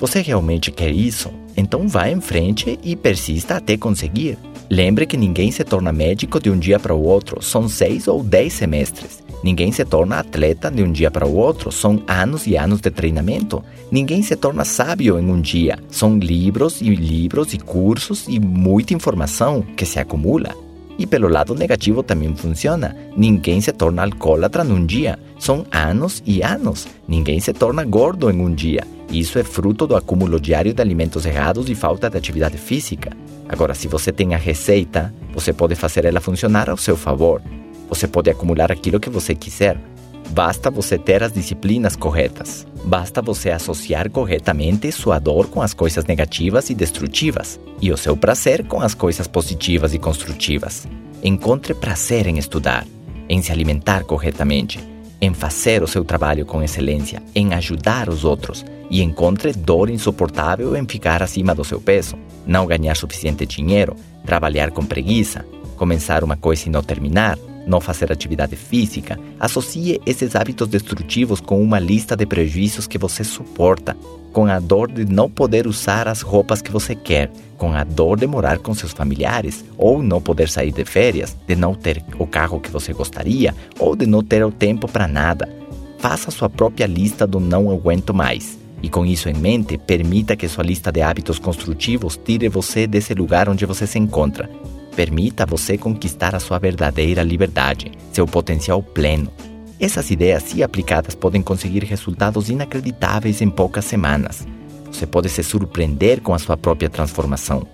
Você realmente quer isso? Então vá em frente e persista até conseguir. Lembre que ninguém se torna médico de um dia para o outro, são seis ou dez semestres. Ninguém se torna atleta de um dia para o outro, são anos e anos de treinamento. Ninguém se torna sábio em um dia, são livros e livros e cursos e muita informação que se acumula. E pelo lado negativo também funciona. Ninguém se torna alcoólatra num dia. São anos e anos. Ninguém se torna gordo em um dia. Isso é fruto do acúmulo diário de alimentos errados e falta de atividade física. Agora, se você tem a receita, você pode fazer ela funcionar ao seu favor. Você pode acumular aquilo que você quiser. Basta você ter as disciplinas corretas. Basta você associar corretamente sua dor com as coisas negativas e destrutivas, e o seu prazer com as coisas positivas e construtivas. Encontre prazer em estudar, em se alimentar corretamente, em fazer o seu trabalho com excelência, em ajudar os outros, e encontre dor insuportável em ficar acima do seu peso, não ganhar suficiente dinheiro, trabalhar com preguiça, começar uma coisa e não terminar, não fazer atividade física, associe esses hábitos destrutivos com uma lista de prejuízos que você suporta, com a dor de não poder usar as roupas que você quer, com a dor de morar com seus familiares, ou não poder sair de férias, de não ter o carro que você gostaria, ou de não ter o tempo para nada. Faça sua própria lista do não aguento mais. E com isso em mente, permita que sua lista de hábitos construtivos tire você desse lugar onde você se encontra Permita você conquistar a sua verdadeira liberdade, seu potencial pleno. Essas ideias, se aplicadas, podem conseguir resultados inacreditáveis em poucas semanas. Você pode se surpreender com a sua própria transformação.